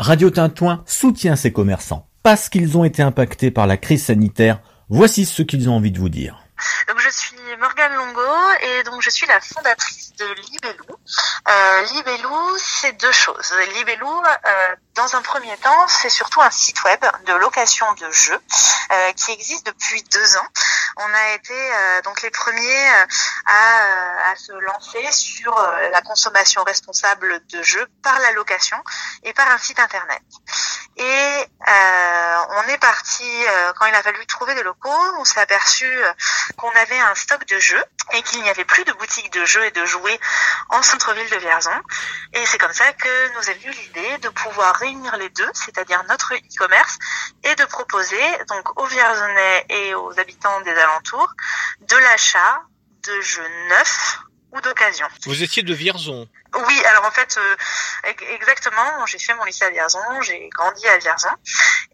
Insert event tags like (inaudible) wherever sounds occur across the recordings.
Radio Tintouin soutient ses commerçants parce qu'ils ont été impactés par la crise sanitaire. Voici ce qu'ils ont envie de vous dire. Donc je suis Morgane Longo donc je suis la fondatrice de Libellou. Euh, Libellou, c'est deux choses. Libellou, euh, dans un premier temps, c'est surtout un site web de location de jeux euh, qui existe depuis deux ans. On a été euh, donc les premiers euh, à, à, se lancer sur la consommation responsable de jeux par la location et par un site internet. Et on est parti quand il a fallu trouver des locaux. On s'est aperçu qu'on avait un stock de jeux et qu'il n'y avait plus de boutiques de jeux et de jouets en centre-ville de Vierzon. Et c'est comme ça que nous est venue l'idée de pouvoir réunir les deux, c'est-à-dire notre e-commerce, et de proposer donc aux Vierzonais et aux habitants des alentours de l'achat de jeux neufs ou d'occasion. Vous étiez de Vierzon oui, alors en fait, euh, exactement, j'ai fait mon lycée à Vierzon, j'ai grandi à Vierzon,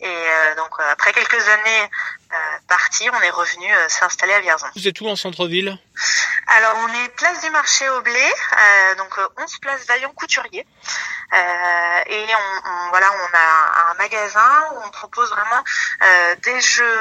et euh, donc euh, après quelques années parties, on est revenu s'installer à Vierzon. Vous êtes où en centre-ville? Alors on est place du marché au blé, donc 11 place Vaillant Couturier, et on, voilà, on a un magasin où on propose vraiment des jeux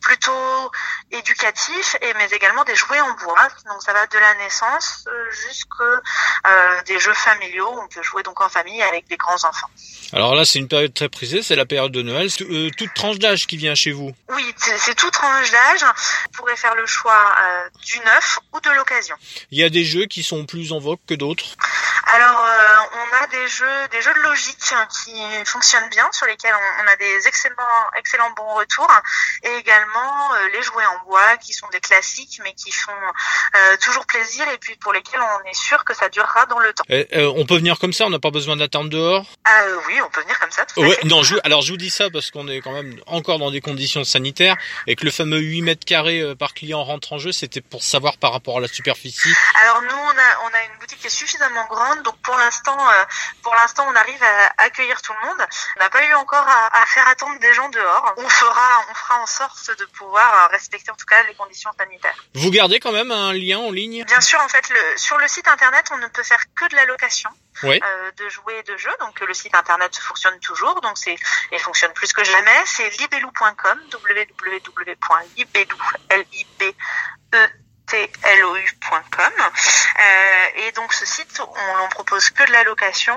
plutôt éducatifs, et mais également des jouets en bois, donc ça va de la naissance jusqu'à euh, des jeux familiaux. On peut jouer donc en famille avec des grands enfants. Alors là, c'est une période très prisée, c'est la période de Noël. Euh, toute tranche d'âge qui vient chez vous Oui, c'est toute tranche d'âge. Vous pourrez faire le choix euh, du neuf ou de l'occasion. Il y a des jeux qui sont plus en vogue que d'autres alors, des jeux, des jeux de logique qui fonctionnent bien, sur lesquels on, a des excellents, excellents bons retours, et également les jouets en bois qui sont des classiques, mais qui font toujours plaisir, et puis pour lesquels on est sûr que ça durera dans le temps. Euh, on peut venir comme ça, on n'a pas besoin d'attendre dehors? Euh, Oui, on peut venir comme ça. Tout ouais, non, je, alors je vous dis ça parce qu'on est quand même encore dans des conditions sanitaires et que le fameux 8 mètres carrés euh, par client rentre en jeu, c'était pour savoir par rapport à la superficie. Alors nous, on a, on a une boutique qui est suffisamment grande, donc pour l'instant, euh, pour l'instant, on arrive à accueillir tout le monde. On n'a pas eu encore à, à, faire attendre des gens dehors. On fera, on fera en sorte de pouvoir respecter en tout cas les conditions sanitaires. Vous gardez quand même un lien en ligne? Bien sûr, en fait, le, sur le site internet, on ne peut faire que de la location euh, de jouets et de jeux. Donc le site internet fonctionne toujours, donc c'est et fonctionne plus que jamais. C'est libelou.com, www.libelou, l i b e tlou.com euh, et donc ce site on n'en propose que de la location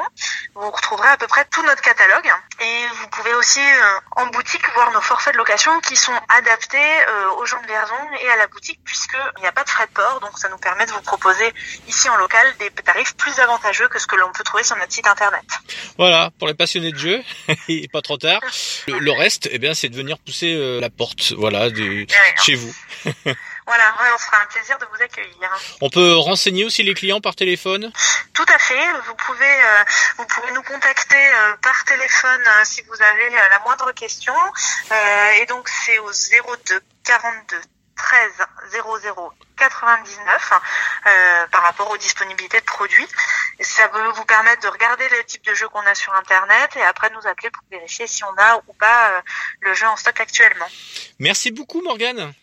vous retrouverez à peu près tout notre catalogue et vous pouvez aussi euh, en boutique voir nos forfaits de location qui sont adaptés euh, aux gens de Vierzon et à la boutique puisqu'il n'y a pas de frais de port donc ça nous permet de vous proposer ici en local des tarifs plus avantageux que ce que l'on peut trouver sur notre site internet. Voilà, pour les passionnés de jeu, (laughs) et pas trop tard. Le, reste, eh bien, c'est de venir pousser la porte, voilà, de chez vous. (laughs) Voilà, on sera un plaisir de vous accueillir. On peut renseigner aussi les clients par téléphone? Tout à fait. Vous pouvez, euh, vous pouvez nous contacter euh, par téléphone euh, si vous avez la moindre question. et donc c'est au 02 42 13 00 99 par rapport aux disponibilités de produits. ça peut vous permettre de regarder le type de jeu qu'on a sur Internet et après nous appeler pour vérifier si on a ou pas le jeu en stock actuellement. Merci beaucoup Morgane.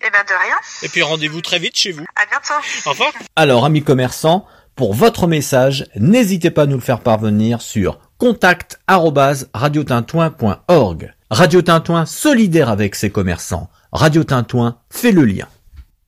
Eh ben de rien. Et puis rendez-vous très vite chez vous. À bientôt. Au revoir. Alors amis commerçants, pour votre message, n'hésitez pas à nous le faire parvenir sur contact@radiotintouin.org. Radio Tintouin solidaire avec ses commerçants. Radio Tintouin fait le lien.